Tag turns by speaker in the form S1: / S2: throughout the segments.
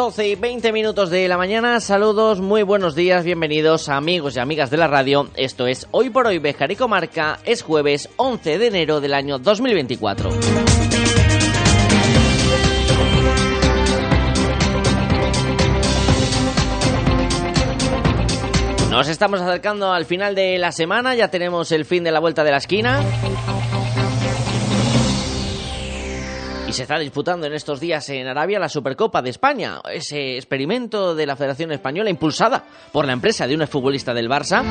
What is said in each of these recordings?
S1: Doce y 20 minutos de la mañana, saludos, muy buenos días, bienvenidos amigos y amigas de la radio. Esto es Hoy por Hoy Bejar y Comarca, es jueves 11 de enero del año 2024. Nos estamos acercando al final de la semana, ya tenemos el fin de la vuelta de la esquina. Y se está disputando en estos días en Arabia la Supercopa de España, ese experimento de la Federación Española impulsada por la empresa de un exfutbolista del Barça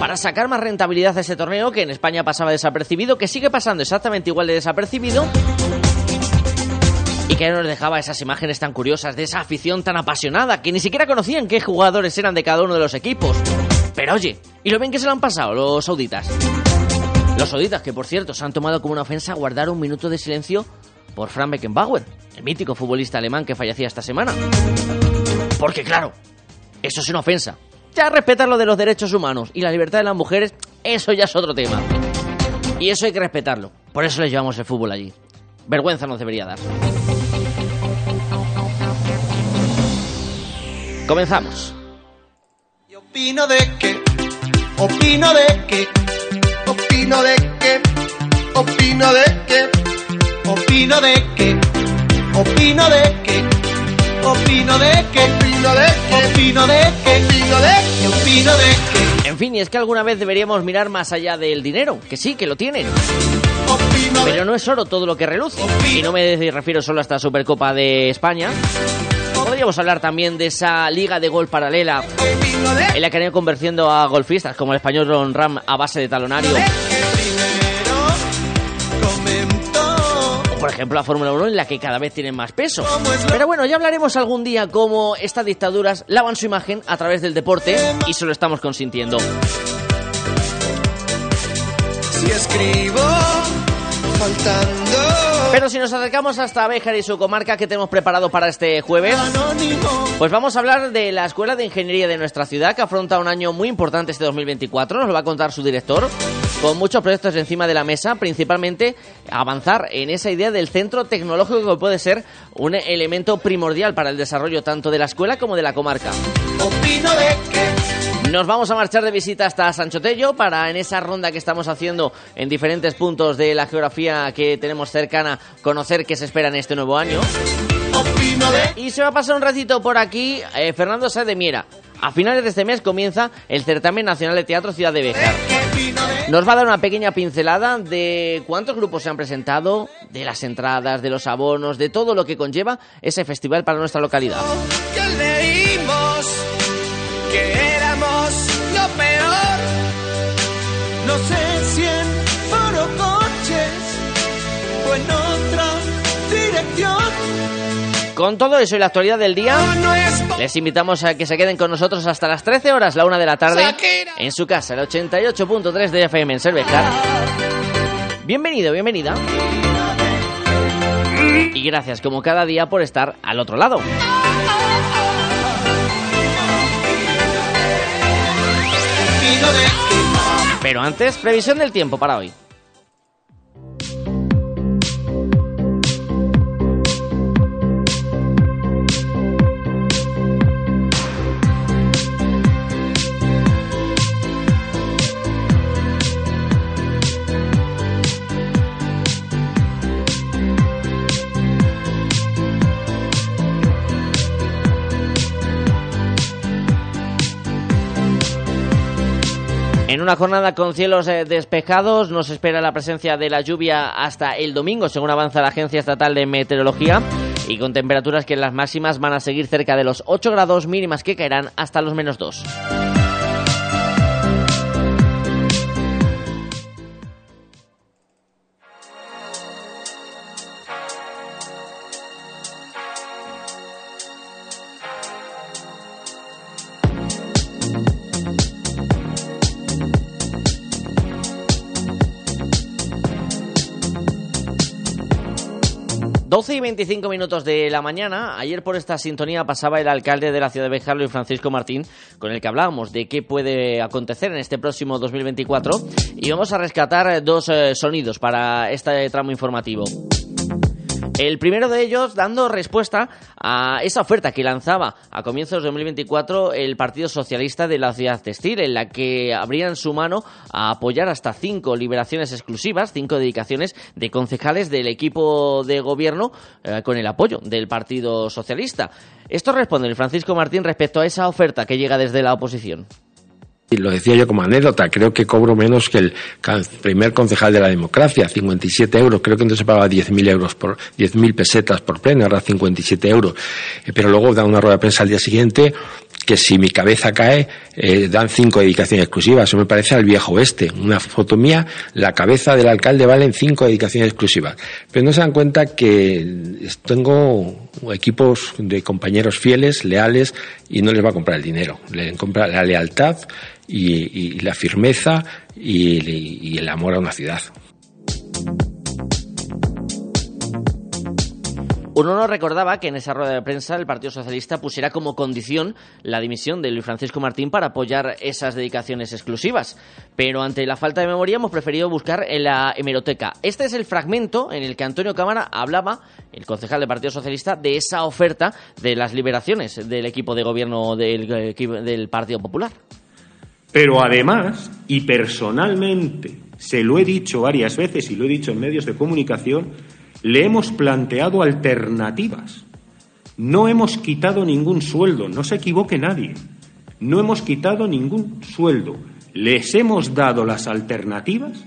S1: para sacar más rentabilidad a ese torneo que en España pasaba desapercibido, que sigue pasando exactamente igual de desapercibido y que nos dejaba esas imágenes tan curiosas de esa afición tan apasionada que ni siquiera conocían qué jugadores eran de cada uno de los equipos. Pero oye, ¿y lo bien que se lo han pasado los sauditas? Los sauditas, que por cierto se han tomado como una ofensa guardar un minuto de silencio por Frank Beckenbauer, el mítico futbolista alemán que fallecía esta semana. Porque claro, eso es una ofensa. Ya respetar lo de los derechos humanos y la libertad de las mujeres, eso ya es otro tema. Y eso hay que respetarlo. Por eso les llevamos el fútbol allí. Vergüenza nos debería dar. Comenzamos.
S2: Opino de que, opino de que, opino de que, opino de que, opino de que, opino de que, opino de que, opino de que, opino de que, opino de que, opino de que,
S1: En fin, y es que alguna vez deberíamos mirar más allá del dinero, que sí, que lo tienen. Pero no es oro todo lo que reluce. Y no me refiero solo a esta Supercopa de España. Podríamos hablar también de esa liga de gol paralela en la que han ido convirtiendo a golfistas como el español Ron Ram a base de talonario. Por ejemplo la Fórmula 1 en la que cada vez tienen más peso. Pero bueno, ya hablaremos algún día cómo estas dictaduras lavan su imagen a través del deporte y se lo estamos consintiendo. Pero si nos acercamos hasta Béjar y su comarca que tenemos preparado para este jueves, Pues vamos a hablar de la Escuela de Ingeniería de nuestra ciudad, que afronta un año muy importante este 2024. Nos lo va a contar su director, con muchos proyectos encima de la mesa, principalmente avanzar en esa idea del centro tecnológico que puede ser un elemento primordial para el desarrollo tanto de la escuela como de la comarca.
S2: opino de que
S1: Nos vamos a marchar de visita hasta Sancho Tello para en esa ronda que estamos haciendo en diferentes puntos de la geografía que tenemos cercana conocer qué se espera en este nuevo año. Y se va a pasar un ratito por aquí eh, Fernando Sáez de Miera. A finales de este mes comienza el Certamen Nacional de Teatro Ciudad de Béjar. Nos va a dar una pequeña pincelada de cuántos grupos se han presentado, de las entradas, de los abonos, de todo lo que conlleva ese festival para nuestra localidad.
S2: Que éramos lo peor. No sé si en foro coches o en otra dirección.
S1: Con todo eso y la actualidad del día, les invitamos a que se queden con nosotros hasta las 13 horas, la una de la tarde, en su casa, el 88.3 de FM en Cervejar. Bienvenido, bienvenida. Y gracias como cada día por estar al otro lado. Pero antes, previsión del tiempo para hoy. En una jornada con cielos eh, despejados nos espera la presencia de la lluvia hasta el domingo, según avanza la Agencia Estatal de Meteorología, y con temperaturas que en las máximas van a seguir cerca de los 8 grados mínimas que caerán hasta los menos 2. 12 y 25 minutos de la mañana, ayer por esta sintonía pasaba el alcalde de la ciudad de Bejar, Luis Francisco Martín, con el que hablábamos de qué puede acontecer en este próximo 2024 y vamos a rescatar dos eh, sonidos para este tramo informativo. El primero de ellos dando respuesta a esa oferta que lanzaba a comienzos de 2024 el Partido Socialista de la Ciudad Textil, en la que abrían su mano a apoyar hasta cinco liberaciones exclusivas, cinco dedicaciones de concejales del equipo de gobierno eh, con el apoyo del Partido Socialista. Esto responde el Francisco Martín respecto a esa oferta que llega desde la oposición.
S3: Y lo decía yo como anécdota, creo que cobro menos que el primer concejal de la democracia, 57 euros, creo que entonces pagaba 10.000 euros por, 10.000 pesetas por pleno, ahora 57 euros. Eh, pero luego da una rueda de prensa al día siguiente que si mi cabeza cae, eh, dan cinco dedicaciones exclusivas. Eso me parece al viejo oeste. Una foto mía, la cabeza del alcalde vale en cinco dedicaciones exclusivas. Pero no se dan cuenta que tengo equipos de compañeros fieles, leales, y no les va a comprar el dinero. Le compra la lealtad y, la firmeza y el amor a una ciudad.
S1: Uno no recordaba que en esa rueda de prensa el Partido Socialista pusiera como condición la dimisión de Luis Francisco Martín para apoyar esas dedicaciones exclusivas. Pero ante la falta de memoria hemos preferido buscar en la hemeroteca. Este es el fragmento en el que Antonio Cámara hablaba, el concejal del Partido Socialista, de esa oferta de las liberaciones del equipo de gobierno del, del Partido Popular.
S4: Pero además, y personalmente, se lo he dicho varias veces y lo he dicho en medios de comunicación, le hemos planteado alternativas. No hemos quitado ningún sueldo, no se equivoque nadie. No hemos quitado ningún sueldo. Les hemos dado las alternativas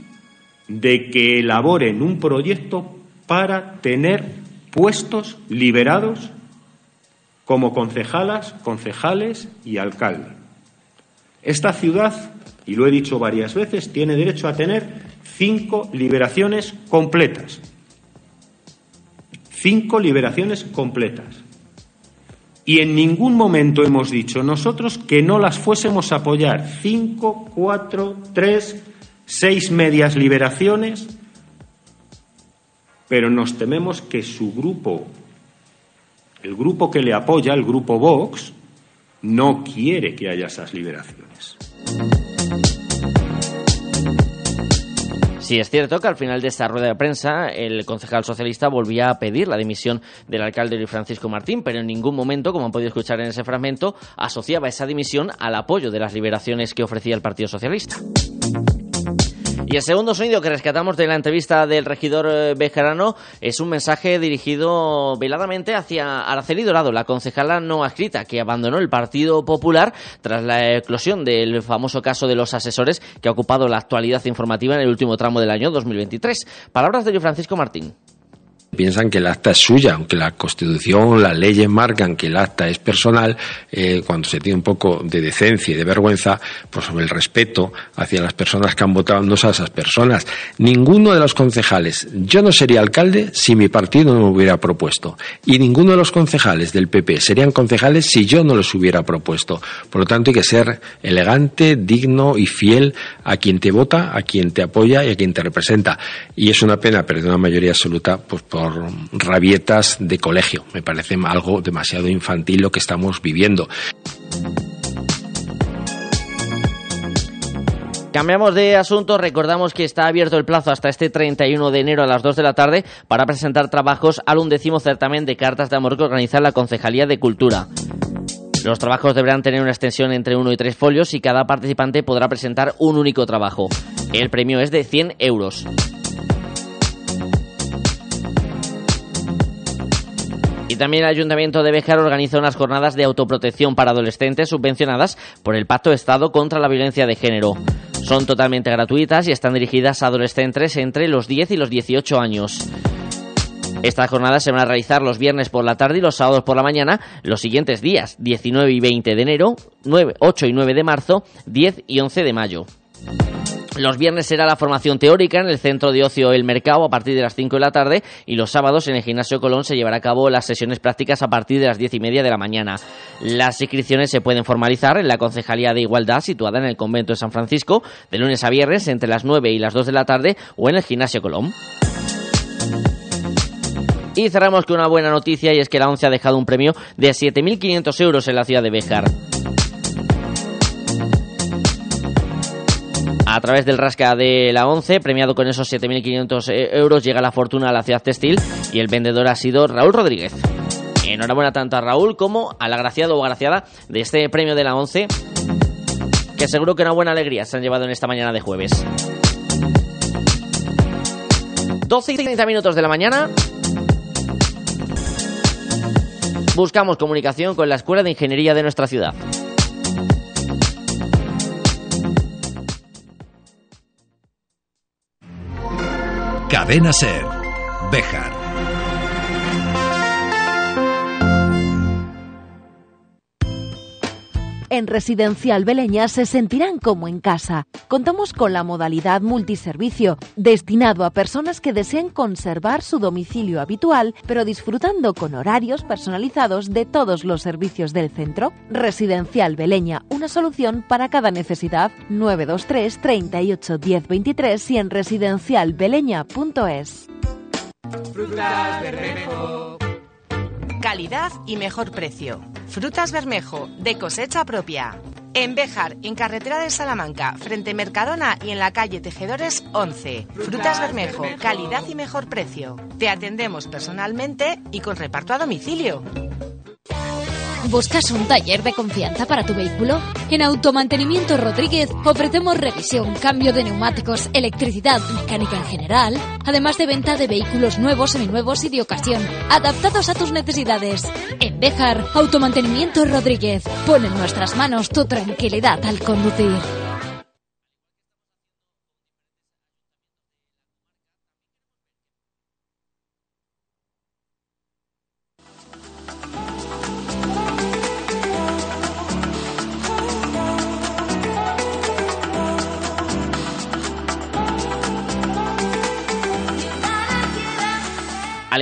S4: de que elaboren un proyecto para tener puestos liberados como concejalas, concejales y alcalde. Esta ciudad, y lo he dicho varias veces, tiene derecho a tener cinco liberaciones completas Cinco liberaciones completas. Y en ningún momento hemos dicho nosotros que no las fuésemos a apoyar. Cinco, cuatro, tres, seis medias liberaciones. Pero nos tememos que su grupo, el grupo que le apoya, el grupo Vox, no quiere que haya esas liberaciones.
S1: Sí, es cierto que al final de esta rueda de prensa el concejal socialista volvía a pedir la dimisión del alcalde Luis Francisco Martín, pero en ningún momento, como han podido escuchar en ese fragmento, asociaba esa dimisión al apoyo de las liberaciones que ofrecía el Partido Socialista. Y el segundo sonido que rescatamos de la entrevista del regidor eh, bejarano es un mensaje dirigido veladamente hacia Araceli Dorado, la concejala no adscrita que abandonó el Partido Popular tras la eclosión del famoso caso de los asesores que ha ocupado la actualidad informativa en el último tramo del año 2023. Palabras de Francisco Martín
S3: piensan que el acta es suya, aunque la Constitución, las leyes marcan que el acta es personal, eh, cuando se tiene un poco de decencia y de vergüenza, pues sobre el respeto hacia las personas que han votado, no a esas personas. Ninguno de los concejales, yo no sería alcalde si mi partido no me hubiera propuesto, y ninguno de los concejales del PP serían concejales si yo no los hubiera propuesto. Por lo tanto, hay que ser elegante, digno y fiel a quien te vota, a quien te apoya y a quien te representa. Y es una pena perder una mayoría absoluta, pues por rabietas de colegio. Me parece algo demasiado infantil lo que estamos viviendo.
S1: Cambiamos de asunto, recordamos que está abierto el plazo hasta este 31 de enero a las 2 de la tarde para presentar trabajos al undécimo certamen de cartas de amor que organiza la Concejalía de Cultura. Los trabajos deberán tener una extensión entre 1 y 3 folios y cada participante podrá presentar un único trabajo. El premio es de 100 euros. Y también el Ayuntamiento de Béjar organiza unas jornadas de autoprotección para adolescentes subvencionadas por el Pacto Estado contra la Violencia de Género. Son totalmente gratuitas y están dirigidas a adolescentes entre los 10 y los 18 años. Estas jornadas se van a realizar los viernes por la tarde y los sábados por la mañana los siguientes días, 19 y 20 de enero, 9, 8 y 9 de marzo, 10 y 11 de mayo. Los viernes será la formación teórica en el centro de ocio El Mercado a partir de las 5 de la tarde y los sábados en el gimnasio Colón se llevará a cabo las sesiones prácticas a partir de las 10 y media de la mañana. Las inscripciones se pueden formalizar en la Concejalía de Igualdad situada en el convento de San Francisco de lunes a viernes entre las 9 y las 2 de la tarde o en el gimnasio Colón. Y cerramos con una buena noticia y es que la ONCE ha dejado un premio de 7.500 euros en la ciudad de Béjar. A través del rasca de la ONCE, premiado con esos 7.500 euros, llega la fortuna a la ciudad textil y el vendedor ha sido Raúl Rodríguez. Enhorabuena tanto a Raúl como al agraciado o agraciada de este premio de la ONCE, que seguro que una buena alegría se han llevado en esta mañana de jueves. 12 y 30 minutos de la mañana. Buscamos comunicación con la Escuela de Ingeniería de nuestra ciudad.
S5: Cadena Ser. Béjar.
S6: En Residencial Beleña se sentirán como en casa. Contamos con la modalidad multiservicio, destinado a personas que deseen conservar su domicilio habitual, pero disfrutando con horarios personalizados de todos los servicios del centro. Residencial Beleña, una solución para cada necesidad. 923 38 10 23 y en residencialbeleña.es.
S7: Calidad y mejor precio. Frutas Bermejo, de cosecha propia. En Béjar, en carretera de Salamanca, frente Mercadona y en la calle Tejedores 11. Frutas Bermejo, calidad y mejor precio. Te atendemos personalmente y con reparto a domicilio.
S8: ¿Buscas un taller de confianza para tu vehículo? En Automantenimiento Rodríguez ofrecemos revisión, cambio de neumáticos, electricidad, mecánica en general, además de venta de vehículos nuevos, seminuevos y de ocasión, adaptados a tus necesidades. En Béjar, Automantenimiento Rodríguez pone en nuestras manos tu tranquilidad al conducir.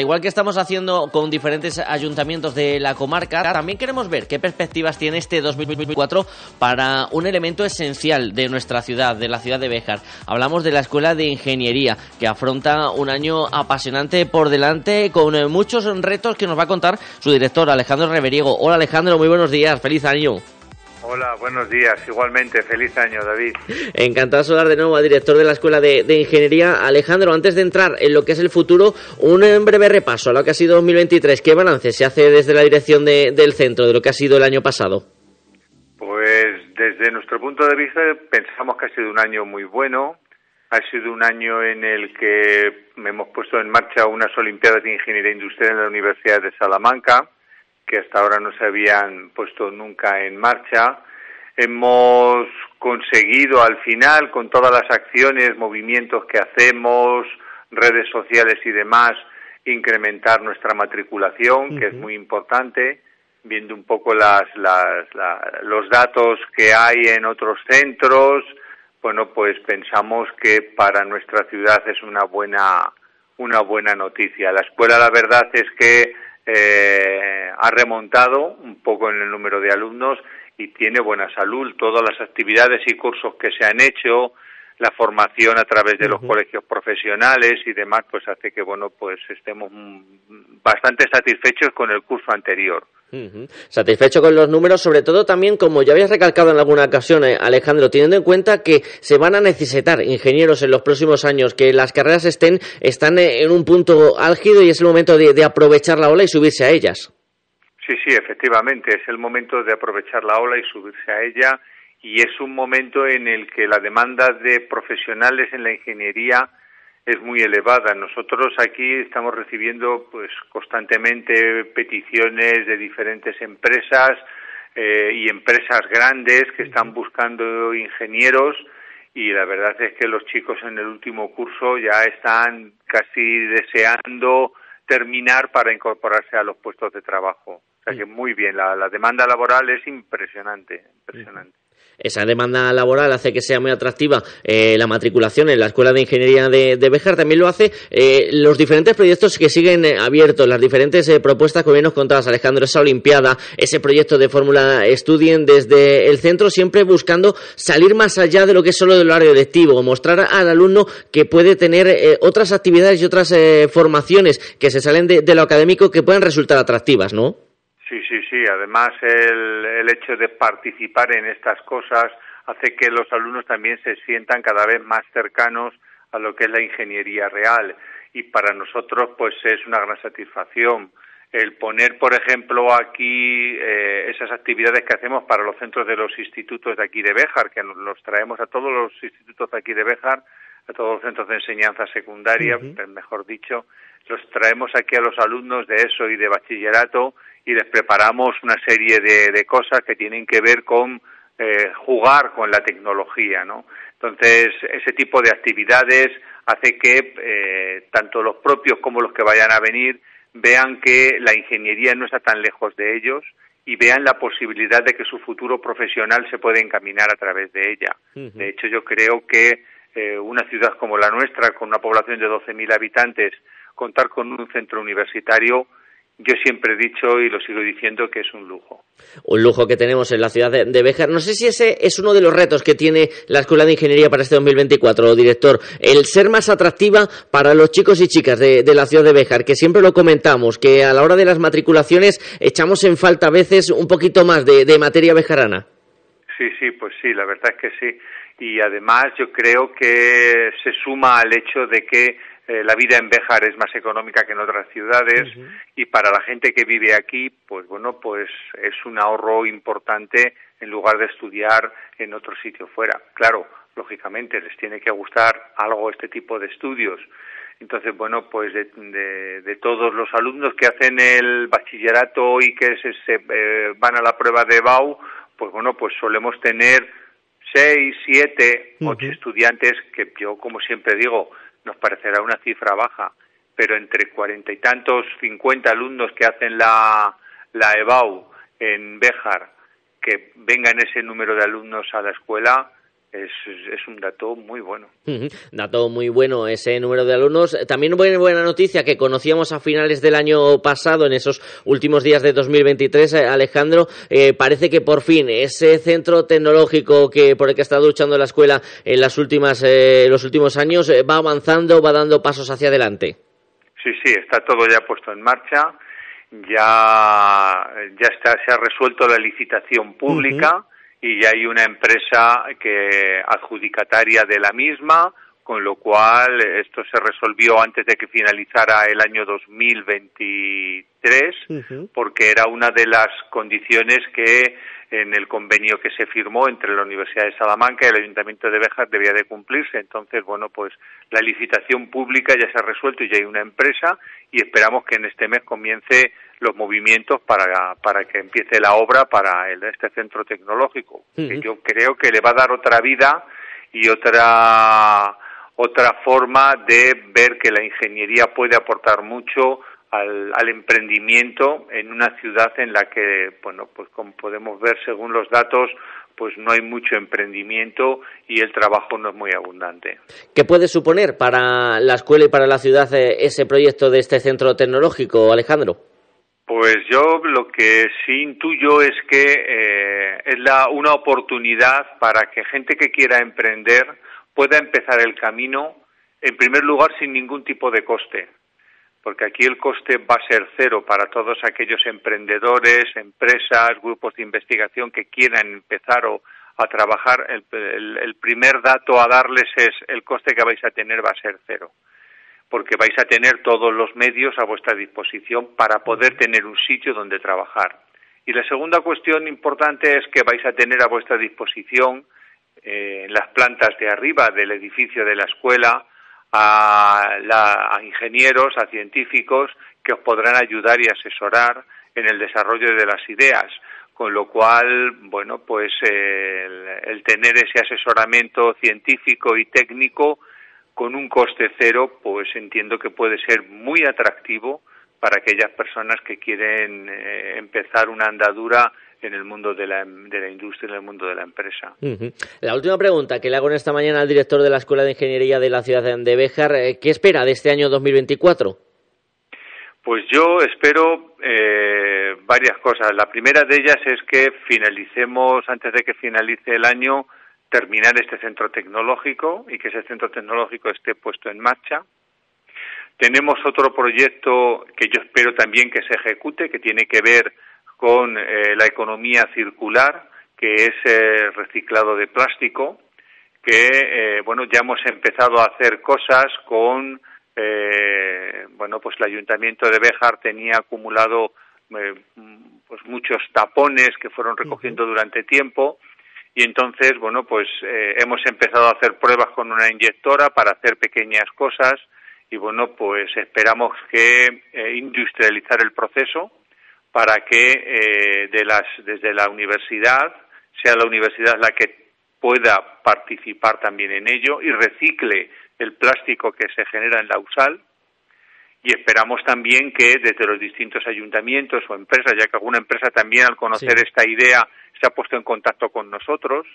S1: Igual que estamos haciendo con diferentes ayuntamientos de la comarca, también queremos ver qué perspectivas tiene este 2024 para un elemento esencial de nuestra ciudad, de la ciudad de Béjar. Hablamos de la Escuela de Ingeniería, que afronta un año apasionante por delante con muchos retos que nos va a contar su director, Alejandro Reveriego. Hola Alejandro, muy buenos días, feliz año.
S9: Hola, buenos días. Igualmente, feliz año, David.
S1: Encantado de saludar de nuevo al director de la Escuela de, Ingeniería, Alejandro. Antes de entrar en lo que es el futuro, un breve repaso a lo que ha sido 2023. ¿Qué balance se hace desde la dirección del centro de lo que ha sido el año pasado?
S9: Pues desde nuestro punto de vista pensamos que ha sido un año muy bueno. Ha sido un año en el que hemos puesto en marcha unas Olimpiadas de Ingeniería Industrial en la Universidad de Salamanca que hasta ahora no se habían puesto nunca en marcha. Hemos conseguido al final, con todas las acciones, movimientos que hacemos, redes sociales y demás, incrementar nuestra matriculación, que es muy importante, viendo un poco las, las, los datos que hay en otros centros. Bueno, pues pensamos que para nuestra ciudad es una buena, una buena noticia. La escuela, la verdad es que eh, ha remontado un poco en el número de alumnos y tiene buena salud. Todas las actividades y cursos que se han hecho, la formación a través de los colegios profesionales y demás, pues hace que bueno, pues estemos bastante satisfechos con el curso anterior.
S1: Satisfecho con los números, sobre todo también, como ya habías recalcado en alguna ocasión, eh, Alejandro, teniendo en cuenta que se van a necesitar ingenieros en los próximos años, que las carreras estén, están eh, en un punto álgido y es el momento de, aprovechar la ola y subirse a ellas.
S9: Sí, sí, efectivamente, es el momento de aprovechar la ola y subirse a ella y es un momento en el que la demanda de profesionales en la ingeniería es muy elevada. Nosotros aquí estamos recibiendo pues constantemente peticiones de diferentes empresas eh, y empresas grandes que están buscando ingenieros y la verdad es que los chicos en el último curso ya están casi deseando terminar para incorporarse a los puestos de trabajo. O sea que muy bien, la, la demanda laboral es impresionante, impresionante.
S1: Esa demanda laboral hace que sea muy atractiva eh, la matriculación en la Escuela de Ingeniería de, Béjar. También lo hace eh, los diferentes proyectos que siguen eh, abiertos, las diferentes propuestas que hoy nos contabas, Alejandro, esa Olimpiada, ese proyecto de Fórmula Studien desde el centro, siempre buscando salir más allá de lo que es solo del horario lectivo, mostrar al alumno que puede tener otras actividades y otras formaciones que se salen de, de lo académico que puedan resultar atractivas, ¿no?
S9: Sí, sí, sí. Además, el, el hecho de participar en estas cosas hace que los alumnos también se sientan cada vez más cercanos a lo que es la ingeniería real. Y para nosotros, pues es una gran satisfacción el poner, por ejemplo, aquí eh, esas actividades que hacemos para los centros de los institutos de aquí de Béjar, que nos los traemos a todos los institutos de aquí de Béjar, a todos los centros de enseñanza secundaria, mejor dicho, los traemos aquí a los alumnos de eso y de bachillerato y les preparamos una serie de, cosas que tienen que ver con eh, jugar con la tecnología, ¿no? Entonces, ese tipo de actividades hace que eh, tanto los propios como los que vayan a venir vean que la ingeniería no está tan lejos de ellos y vean la posibilidad de que su futuro profesional se puede encaminar a través de ella. De hecho, yo creo que eh, una ciudad como la nuestra, con una población de 12.000 habitantes, contar con un centro universitario yo siempre he dicho y lo sigo diciendo que es un lujo.
S1: Un lujo que tenemos en la ciudad de, Béjar. No sé si ese es uno de los retos que tiene la Escuela de Ingeniería para este 2024, director. El ser más atractiva para los chicos y chicas de, la ciudad de Béjar, que siempre lo comentamos, que a la hora de las matriculaciones echamos en falta a veces un poquito más de, de materia bejarana.
S9: Sí, sí, pues sí, la verdad es que sí. Y además yo creo que se suma al hecho de que eh, la vida en Béjar es más económica que en otras ciudades y para la gente que vive aquí, pues bueno, pues es un ahorro importante en lugar de estudiar en otro sitio fuera. Claro, lógicamente les tiene que gustar algo este tipo de estudios. Entonces, bueno, pues de, todos los alumnos que hacen el bachillerato y que se, eh, van a la prueba de BAU, pues bueno, pues solemos tener seis, siete, ocho estudiantes que yo, como siempre digo, nos parecerá una cifra baja, pero entre cuarenta y tantos, cincuenta alumnos que hacen la, la EBAU en Béjar, que vengan ese número de alumnos a la escuela, es, es, un dato muy bueno.
S1: Dato muy bueno ese número de alumnos. También buena, buena noticia que conocíamos a finales del año pasado, en esos últimos días de 2023, eh, Alejandro, eh, parece que por fin ese centro tecnológico que por el que ha estado luchando la escuela en las últimas, eh, los últimos años va avanzando, va dando pasos hacia adelante.
S9: Sí, sí, está todo ya puesto en marcha. Ya, ya está, se ha resuelto la licitación pública y ya hay una empresa que adjudicataria de la misma, con lo cual esto se resolvió antes de que finalizara el año 2023, porque era una de las condiciones que en el convenio que se firmó entre la Universidad de Salamanca y el Ayuntamiento de Béjar debía de cumplirse. Entonces, bueno, pues la licitación pública ya se ha resuelto y ya hay una empresa y esperamos que en este mes comience los movimientos para, para que empiece la obra para el, este centro tecnológico, que yo creo que le va a dar otra vida y otra otra forma de ver que la ingeniería puede aportar mucho al, al, emprendimiento en una ciudad en la que, bueno, pues como podemos ver según los datos, pues no hay mucho emprendimiento y el trabajo no es muy abundante.
S1: ¿Qué puede suponer para la escuela y para la ciudad eh, ese proyecto de este centro tecnológico, Alejandro?
S9: Pues yo lo que sí intuyo es que eh, es la, una oportunidad para que gente que quiera emprender pueda empezar el camino, en primer lugar, sin ningún tipo de coste, porque aquí el coste va a ser cero para todos aquellos emprendedores, empresas, grupos de investigación que quieran empezar o a trabajar. el primer dato a darles es el coste que vais a tener va a ser cero porque vais a tener todos los medios a vuestra disposición para poder tener un sitio donde trabajar. Y la segunda cuestión importante es que vais a tener a vuestra disposición eh, en las plantas de arriba del edificio de la escuela a, a, ingenieros, a científicos que os podrán ayudar y asesorar en el desarrollo de las ideas con lo cual, bueno, pues el, tener ese asesoramiento científico y técnico con un coste cero, pues entiendo que puede ser muy atractivo para aquellas personas que quieren eh, empezar una andadura en el mundo de la, de la industria, en el mundo de la empresa.
S1: La última pregunta que le hago en esta mañana al director de la Escuela de Ingeniería de la ciudad de Béjar, eh, ¿qué espera de este año 2024?
S9: Pues yo espero eh, varias cosas. La primera de ellas es que finalicemos, antes de que finalice el año, terminar este centro tecnológico y que ese centro tecnológico esté puesto en marcha. Tenemos otro proyecto que yo espero también que se ejecute, que tiene que ver con eh, la economía circular, que es eh, reciclado de plástico, que eh, bueno ya hemos empezado a hacer cosas con bueno pues el ayuntamiento de Béjar tenía acumulado pues muchos tapones que fueron recogiendo durante tiempo y entonces bueno pues hemos empezado a hacer pruebas con una inyectora para hacer pequeñas cosas y bueno pues esperamos que industrializar el proceso para que eh, de las, desde la universidad sea la universidad la que pueda participar también en ello y recicle el plástico que se genera en la USAL y esperamos también que desde los distintos ayuntamientos o empresas, ya que alguna empresa también al conocer esta idea se ha puesto en contacto con nosotros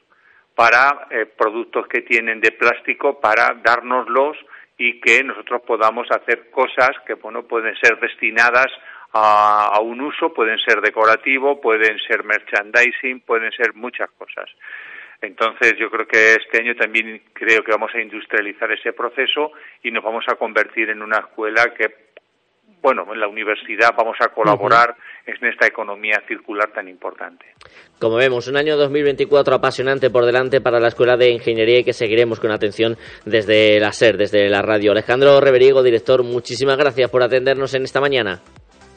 S9: para eh, productos que tienen de plástico para dárnoslos y que nosotros podamos hacer cosas que bueno pueden ser destinadas a, un uso, pueden ser decorativo, pueden ser merchandising, pueden ser muchas cosas. Entonces yo creo que este año también creo que vamos a industrializar ese proceso y nos vamos a convertir en una escuela que, bueno, en la universidad vamos a colaborar en esta economía circular tan importante.
S1: Como vemos, un año 2024 apasionante por delante para la Escuela de Ingeniería y que seguiremos con atención desde la SER, desde la radio. Alejandro Reveriego, director, muchísimas gracias por atendernos en esta mañana.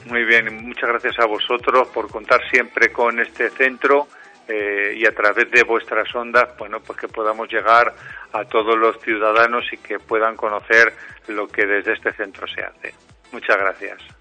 S9: Muy bien, muchas gracias a vosotros por contar siempre con este centro eh, y a través de vuestras ondas, bueno, pues que podamos llegar a todos los ciudadanos y que puedan conocer lo que desde este centro se hace. Muchas gracias.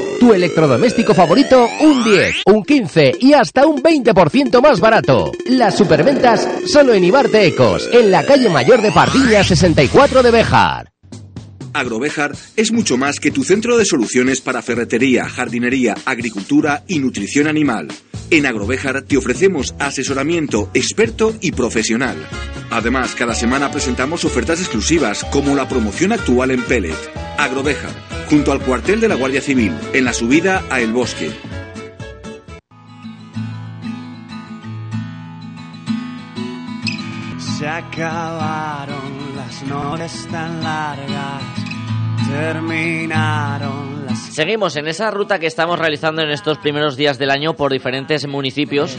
S10: Tu electrodoméstico favorito, un 10, un 15 y hasta un 20% más barato. Las superventas solo en Ibarte Ecos, en la calle Mayor de Pardilla 64 de Bejar.
S11: Agrovejar es mucho más que tu centro de soluciones para ferretería, jardinería, agricultura y nutrición animal. En Agrovejar te ofrecemos asesoramiento experto y profesional. Además, cada semana presentamos ofertas exclusivas como la promoción actual en Pellet. Agrovejar, junto al cuartel de la Guardia Civil, en la subida a El Bosque.
S12: Se acabaron las noches tan largas, terminaron las...
S1: Seguimos en esa ruta que estamos realizando en estos primeros días del año por diferentes municipios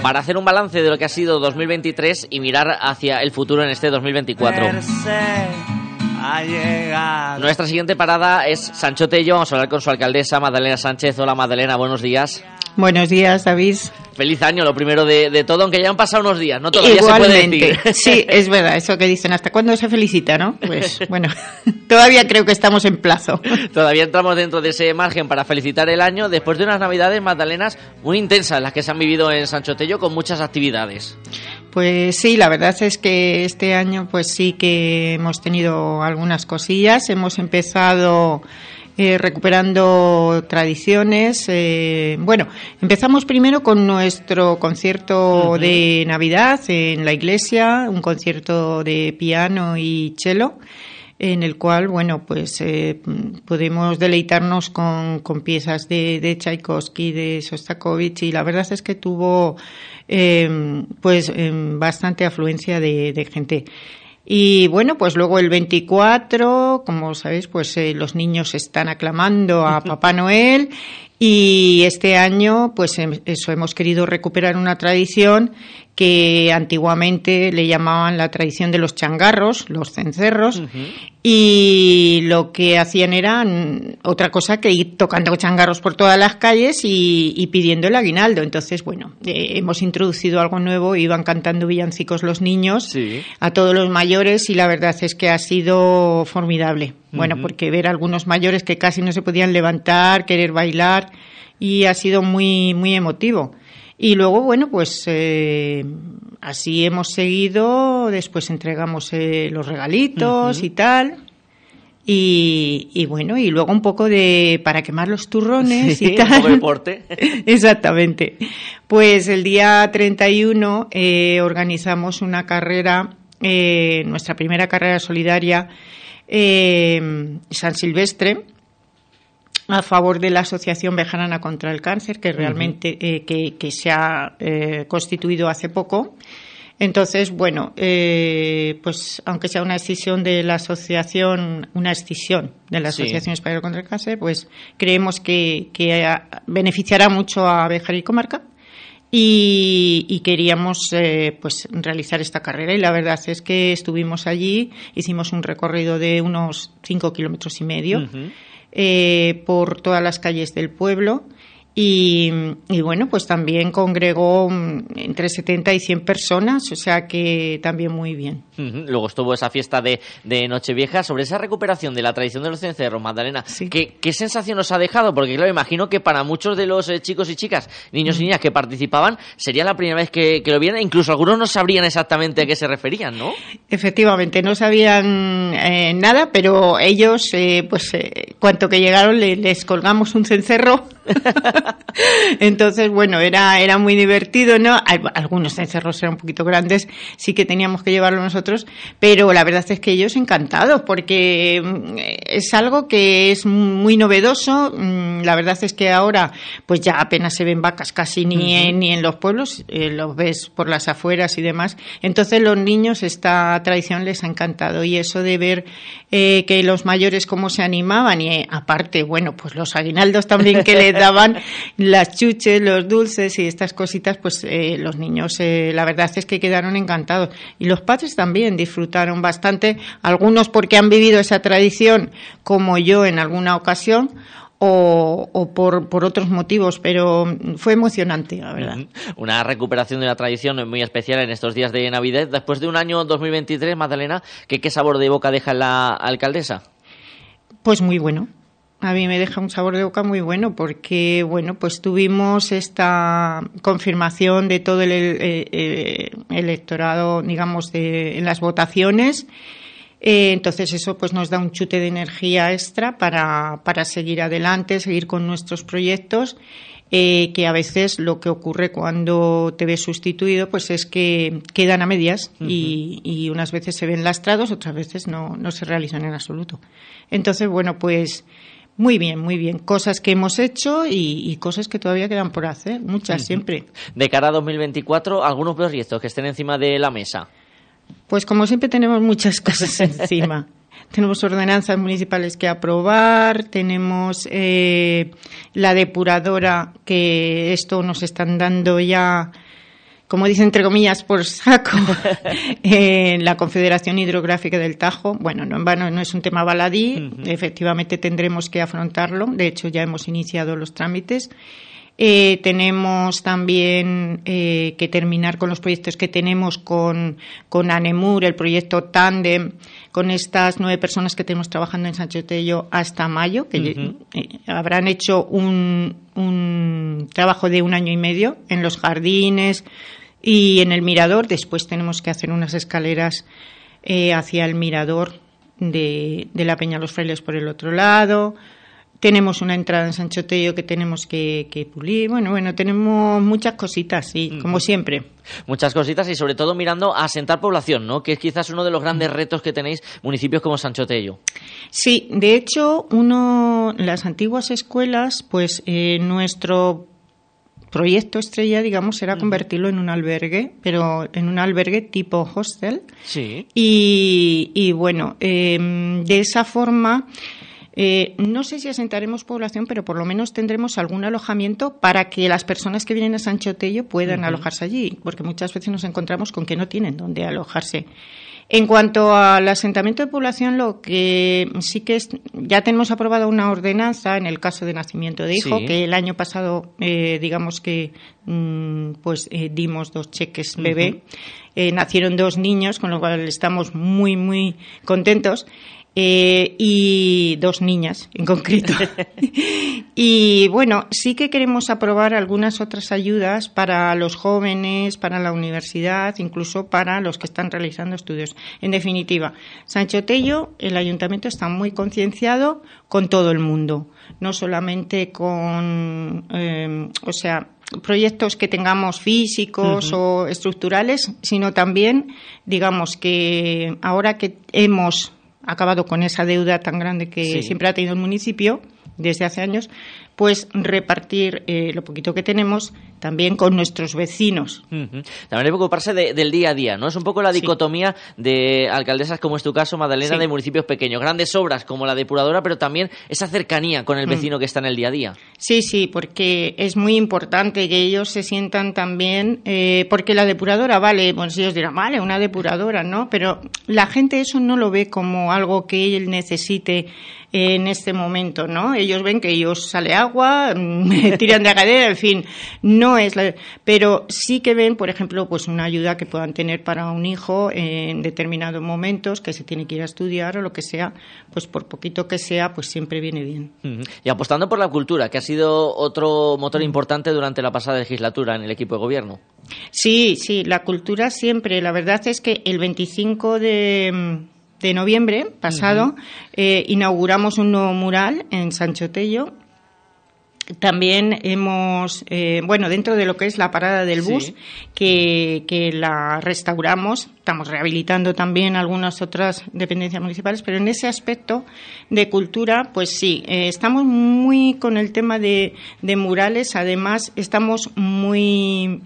S1: para hacer un balance de lo que ha sido 2023 y mirar hacia el futuro en este 2024.
S12: Ha llegado.
S1: Nuestra siguiente parada es Sancho Tello. Vamos a hablar con su alcaldesa, Madalena Sánchez. Hola, Madalena, buenos días.
S13: Buenos días, David.
S1: Feliz año, lo primero de, de todo, aunque ya han pasado unos días, ¿no? Todavía se puede decir.
S13: Sí, es verdad, eso que dicen, ¿hasta cuándo se felicita, no? Pues bueno, todavía creo que estamos en plazo.
S1: Todavía entramos dentro de ese margen para felicitar el año después de unas navidades magdalenas muy intensas, las que se han vivido en Sancho Tello con muchas actividades.
S13: Pues sí, la verdad es que este año pues sí que hemos tenido algunas cosillas. Hemos empezado eh, recuperando tradiciones. eh, bueno, empezamos primero con nuestro concierto de Navidad en la iglesia, un concierto de piano y cello en el cual, bueno, pues eh, podemos deleitarnos con, con piezas de, de Tchaikovsky, de Sostakovich, y la verdad es que tuvo eh, pues eh, bastante afluencia de, de gente. Y bueno, pues luego el 24, como sabéis, pues eh, los niños están aclamando a Papá Noel y este año, pues em- eso hemos querido recuperar una tradición que antiguamente le llamaban la tradición de los changarros, los cencerros, y lo que hacían era otra cosa que ir tocando changarros por todas las calles y, pidiendo el aguinaldo. Entonces, bueno, eh, hemos introducido algo nuevo, iban cantando villancicos los niños a todos los mayores y la verdad es que ha sido formidable. Bueno, porque ver a algunos mayores que casi no se podían levantar, querer bailar y ha sido muy, muy emotivo. Y luego, bueno, pues eh, así hemos seguido, después entregamos eh, los regalitos y tal. Y, bueno, y luego un poco de para quemar los turrones y tal.
S1: Un deporte.
S13: Exactamente. Pues el día 31 eh, organizamos una carrera, eh, nuestra primera carrera solidaria, eh, San Silvestre, a favor de la Asociación Bejarana contra el Cáncer, que realmente eh, que, se ha eh, constituido hace poco. Entonces, bueno, eh, pues aunque sea una decisión de la asociación, una escisión de la Asociación Española contra el Cáncer, pues creemos que, beneficiará mucho a Bejar y Comarca. Y, queríamos pues realizar esta carrera. Y la verdad es que estuvimos allí hicimos un recorrido de unos cinco kilómetros y medio eh, por todas las calles del pueblo y, bueno, pues también congregó mm, entre 70 y 100 personas, o sea que también muy bien.
S1: Luego estuvo esa fiesta de, de, Nochevieja. Sobre esa recuperación de la tradición de los cencerros, Magdalena, ¿qué, ¿qué, sensación os ha dejado? Porque claro, imagino que para muchos de los eh, chicos y chicas, niños y niñas que participaban, sería la primera vez que, lo vieran. Incluso algunos no sabrían exactamente a qué se referían, ¿no?
S13: Efectivamente, no sabían eh, nada, pero ellos, eh, pues, cuanto que llegaron, les colgamos un cencerro Entonces, bueno, era, era muy divertido, ¿no? Algunos cencerros eran un poquito grandes, sí que teníamos que llevarlo nosotros, pero la verdad es que ellos encantados, porque mm, es algo que es muy novedoso. Mm, la verdad es que ahora, pues ya apenas se ven vacas casi ni, en, ni en los pueblos, eh, los ves por las afueras y demás. Entonces, los niños esta tradición les ha encantado y eso de ver eh, que los mayores cómo se animaban y eh, aparte, bueno, pues los aguinaldos también que le daban las chuches, los dulces y estas cositas, pues eh, los niños, eh, la verdad es que quedaron encantados. Y los padres también disfrutaron bastante, algunos porque han vivido esa tradición como yo en alguna ocasión, o, por, por, otros motivos, pero fue emocionante, la verdad.
S1: Una recuperación de una tradición muy especial en estos días de Navidad. Después de un año 2023, Magdalena, ¿qué sabor de boca deja la alcaldesa?
S13: Pues muy bueno a mí me deja un sabor de boca muy bueno porque, bueno, pues tuvimos esta confirmación de todo el, electorado, digamos, de, en las votaciones. Eh, entonces eso pues nos da un chute de energía extra para, para seguir adelante, seguir con nuestros proyectos. Eh, que a veces lo que ocurre cuando te ves sustituido pues es que quedan a medias y, y, unas veces se ven lastrados, otras veces no, no se realizan en absoluto. Entonces, bueno, pues muy bien, muy bien. Cosas que hemos hecho y, cosas que todavía quedan por hacer, muchas siempre.
S1: De cara a 2024, ¿algunos proyectos que estén encima de la mesa?
S13: Pues como siempre tenemos muchas cosas encima. tenemos ordenanzas municipales que aprobar, tenemos eh, la depuradora que esto nos están dando ya como dice entre comillas, por saco en la Confederación Hidrográfica del Tajo. Bueno, no en vano, no es un tema baladí, efectivamente tendremos que afrontarlo. De hecho, ya hemos iniciado los trámites. Eh, tenemos también eh, que terminar con los proyectos que tenemos con, con ANEMUR, el proyecto Tandem, con estas nueve personas que tenemos trabajando en Sancho Tello hasta mayo, que eh, habrán hecho un, un trabajo de un año y medio en los jardines y en el mirador. Después tenemos que hacer unas escaleras hacia el mirador de, de la Peña Los Frailes por el otro lado tenemos una entrada en Sancho Tello que tenemos que, pulir. Bueno, bueno, tenemos muchas cositas, sí, como siempre.
S1: Muchas cositas y sobre todo mirando a asentar población, ¿no? Que es quizás uno de los grandes retos que tenéis municipios como Sancho Tello.
S13: Sí, de hecho, uno, las antiguas escuelas, pues eh, nuestro proyecto estrella, digamos, era convertirlo en un albergue, pero en un albergue tipo hostel.
S1: Sí.
S13: Y, bueno, em, de esa forma eh, no sé si asentaremos población, pero por lo menos tendremos algún alojamiento para que las personas que vienen a Sancho Tello puedan alojarse allí, porque muchas veces nos encontramos con que no tienen dónde alojarse. En cuanto al asentamiento de población, lo que sí que es, ya tenemos aprobada una ordenanza en el caso de nacimiento de hijo,
S1: Sí.
S13: que el año pasado, eh, digamos que, mm, pues eh, dimos dos cheques bebé. Eh, nacieron dos niños, con lo cual estamos muy, muy contentos. Eh, y dos niñas en concreto. y bueno, sí que queremos aprobar algunas otras ayudas para los jóvenes, para la universidad, incluso para los que están realizando estudios. En definitiva, Sancho Tello, el ayuntamiento está muy concienciado con todo el mundo, no solamente con, eh, o sea, proyectos que tengamos físicos o estructurales, sino también, digamos, que ahora que hemos acabado con esa deuda tan grande que
S1: Sí.
S13: siempre ha tenido el municipio desde hace años, pues repartir eh, lo poquito que tenemos también con nuestros vecinos.
S1: También hay que preocuparse de- del día a día, ¿no? Es un poco la dicotomía de alcaldesas como es tu caso, Magdalena,
S13: Sí.
S1: de municipios pequeños. Grandes obras como la depuradora, pero también esa cercanía con el
S13: Mm.
S1: vecino que está en el día a día.
S13: Sí, sí, porque es muy importante que ellos se sientan también, eh, porque la depuradora, vale, bueno, si ellos dirán, vale, una depuradora, ¿no? Pero la gente eso no lo ve como algo que él necesite en este momento, ¿no? Ellos ven que ellos sale agua, tiran de agadera, en fin, no es la... Pero sí que ven, por ejemplo, pues una ayuda que puedan tener para un hijo en determinados momentos, que se tiene que ir a estudiar o lo que sea, pues por poquito que sea, pues siempre viene bien.
S1: Y apostando por la cultura, que ha sido otro motor importante durante la pasada legislatura en el equipo de gobierno.
S13: Sí, sí, la cultura siempre. La verdad es que el 25 de, de noviembre pasado eh, inauguramos un nuevo mural en Sancho Tello. También hemos, eh, bueno, dentro de lo que es la parada del
S1: Sí.
S13: bus, que, que la restauramos, estamos rehabilitando también algunas otras dependencias municipales, pero en ese aspecto de cultura, pues sí, eh, estamos muy con el tema de, de murales, además estamos muy,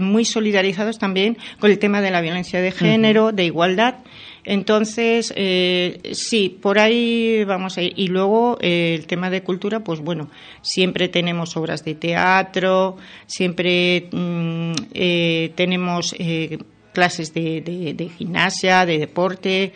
S13: muy solidarizados también con el tema de la violencia de género, de igualdad. Entonces, eh, sí, por ahí vamos a ir. Y luego eh, el tema de cultura, pues bueno, siempre tenemos obras de teatro, siempre mm, eh, tenemos eh, clases de, de- de gimnasia, de deporte,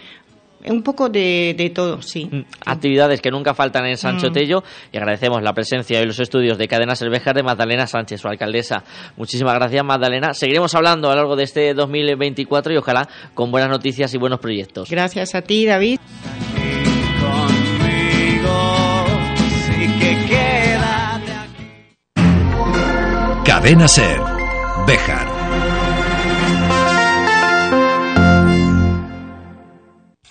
S13: un poco de, de todo, sí.
S1: Actividades que nunca faltan en Sancho
S13: Mm.
S1: Tello y agradecemos la presencia y los estudios de Cadena Cervejas de Magdalena Sánchez, su alcaldesa. Muchísimas gracias, Magdalena. Seguiremos hablando a lo largo de este 2024 y ojalá con buenas noticias y buenos proyectos.
S13: Gracias a ti, David.
S12: sí que quédate
S5: Cadena Ser. Bejar.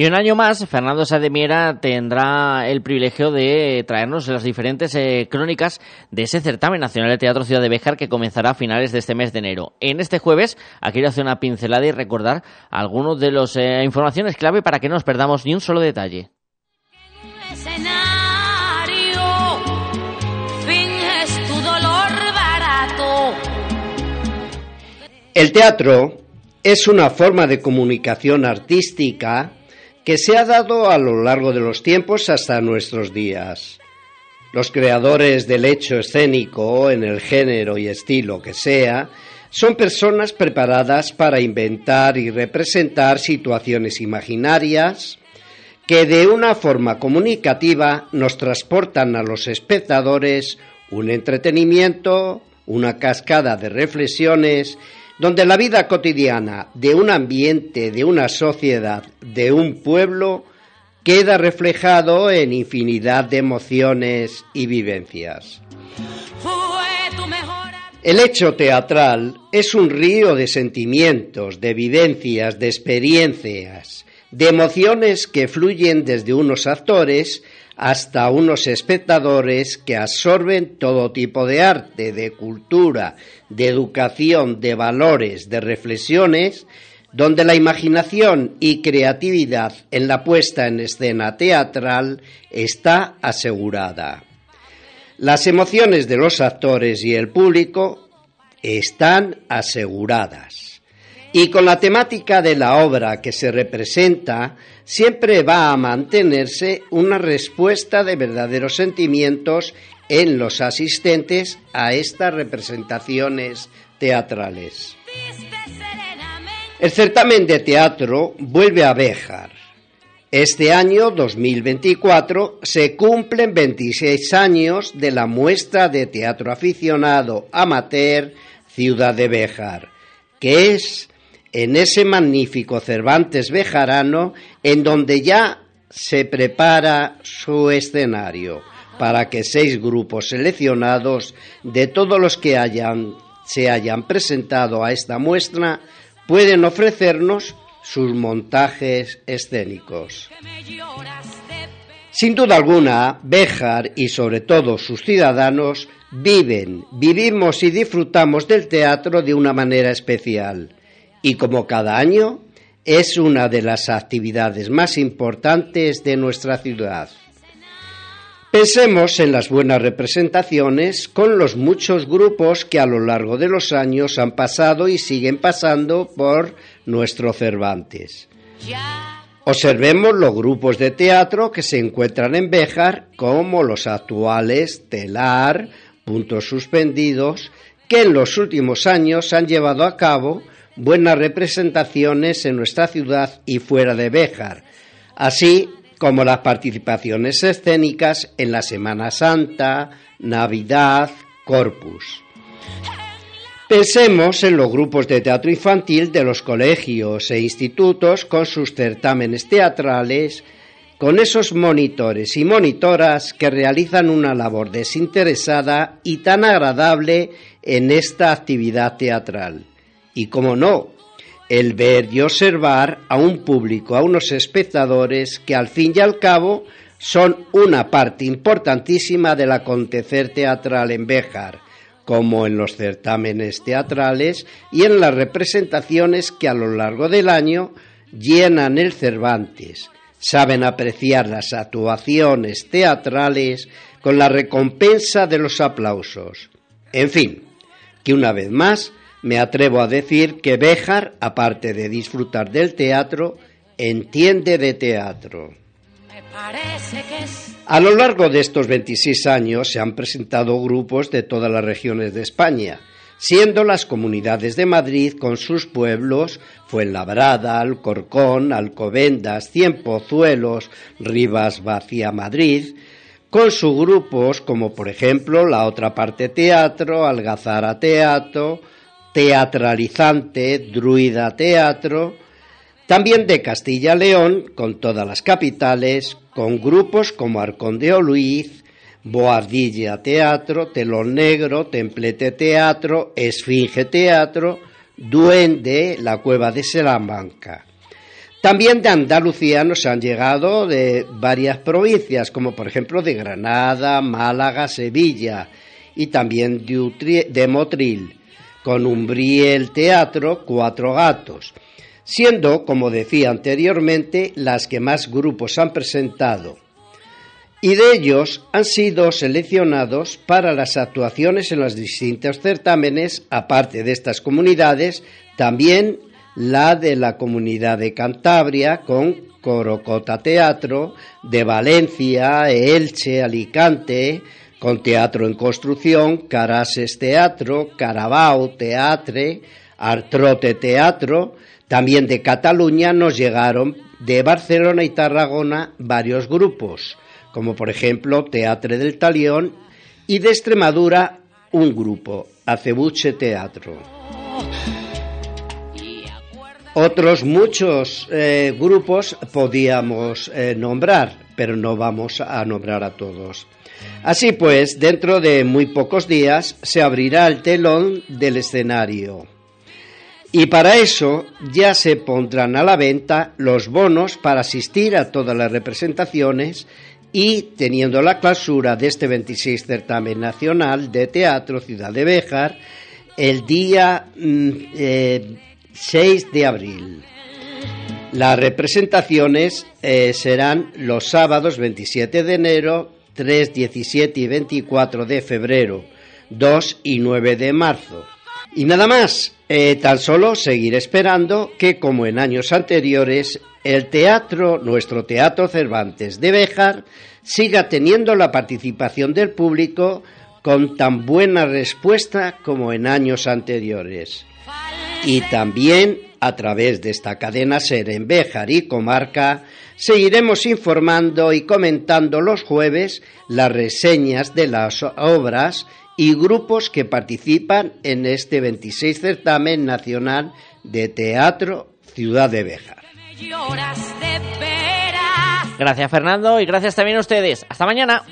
S1: Y un año más, Fernando Sademiera tendrá el privilegio de traernos las diferentes eh, crónicas de ese certamen nacional de teatro Ciudad de Béjar que comenzará a finales de este mes de enero. En este jueves, aquí quiero hacer una pincelada y recordar algunos de las informaciones clave para que no nos perdamos ni un solo detalle.
S14: El teatro es una forma de comunicación artística que se ha dado a lo largo de los tiempos hasta nuestros días. Los creadores del hecho escénico, en el género y estilo que sea, son personas preparadas para inventar y representar situaciones imaginarias que de una forma comunicativa nos transportan a los espectadores un entretenimiento, una cascada de reflexiones, donde la vida cotidiana de un ambiente, de una sociedad, de un pueblo, queda reflejado en infinidad de emociones y vivencias. El hecho teatral es un río de sentimientos, de vivencias, de experiencias, de emociones que fluyen desde unos actores hasta unos espectadores que absorben todo tipo de arte, de cultura, de educación, de valores, de reflexiones, donde la imaginación y creatividad en la puesta en escena teatral está asegurada. Las emociones de los actores y el público están aseguradas. Y con la temática de la obra que se representa, siempre va a mantenerse una respuesta de verdaderos sentimientos en los asistentes a estas representaciones teatrales. El certamen de teatro vuelve a Béjar. Este año 2024 se cumplen 26 años de la muestra de teatro aficionado amateur Ciudad de Béjar, que es en ese magnífico Cervantes bejarano en donde ya se prepara su escenario para que seis grupos seleccionados de todos los que se hayan presentado a esta muestra pueden ofrecernos sus montajes escénicos. Sin duda alguna, Béjar y sobre todo sus ciudadanos viven, vivimos y disfrutamos del teatro de una manera especial y como cada año es una de las actividades más importantes de nuestra ciudad. Pensemos en las buenas representaciones con los muchos grupos que a lo largo de los años han pasado y siguen pasando por nuestro Cervantes. Observemos los grupos de teatro que se encuentran en Béjar, como los actuales Telar, Puntos Suspendidos, que en los últimos años han llevado a cabo buenas representaciones en nuestra ciudad y fuera de Béjar, así como las participaciones escénicas en la Semana Santa, Navidad, Corpus. Pensemos en los grupos de teatro infantil de los colegios e institutos con sus certámenes teatrales, con esos monitores y monitoras que realizan una labor desinteresada y tan agradable en esta actividad teatral. Y como no, el ver y observar a un público, a unos espectadores que al fin y al cabo son una parte importantísima del acontecer teatral en Béjar, como en los certámenes teatrales y en las representaciones que a lo largo del año llenan el Cervantes. Saben apreciar las actuaciones teatrales con la recompensa de los aplausos. En fin, que una vez más me atrevo a decir que Béjar, aparte de disfrutar del teatro, entiende de teatro. A lo largo de estos 26 años se han presentado grupos de todas las regiones de España, siendo las comunidades de Madrid con sus pueblos Fuenlabrada, Alcorcón, Alcobendas, Cienpozuelos, Rivas Vacía Madrid, con sus grupos como por ejemplo La Otra Parte Teatro, Algazara Teatro, teatralizante, druida teatro, también de Castilla-León, con todas las capitales, con grupos como Arcondeo Luis, Boardilla Teatro, Telón Negro, Templete Teatro, Esfinge Teatro, Duende, la Cueva de Salamanca. También de Andalucía nos han llegado de varias provincias, como por ejemplo de Granada, Málaga, Sevilla y también de Motril con Umbriel Teatro, Cuatro Gatos, siendo, como decía anteriormente, las que más grupos han presentado. Y de ellos han sido seleccionados para las actuaciones en los distintos certámenes, aparte de estas comunidades, también la de la comunidad de Cantabria con Corocota Teatro, de Valencia, Elche, Alicante, con teatro en construcción, Carases Teatro, Carabao Teatre, Artrote Teatro, también de Cataluña nos llegaron de Barcelona y Tarragona varios grupos, como por ejemplo Teatre del Talión y de Extremadura un grupo, Acebuche Teatro. Otros muchos eh, grupos podíamos eh, nombrar, pero no vamos a nombrar a todos. Así pues, dentro de muy pocos días se abrirá el telón del escenario. Y para eso ya se pondrán a la venta los bonos para asistir a todas las representaciones y teniendo la clausura de este 26 certamen nacional de teatro Ciudad de Béjar el día mm, eh, 6 de abril. Las representaciones eh, serán los sábados 27 de enero, 3, 17 y 24 de febrero, 2 y 9 de marzo. Y nada más, eh, tan solo seguir esperando que, como en años anteriores, el teatro, nuestro Teatro Cervantes de Béjar, siga teniendo la participación del público con tan buena respuesta como en años anteriores. Y también a través de esta cadena SER en Béjar y Comarca, seguiremos informando y comentando los jueves las reseñas de las obras y grupos que participan en este 26 certamen nacional de teatro Ciudad de Béjar.
S1: Gracias Fernando y gracias también a ustedes. Hasta mañana.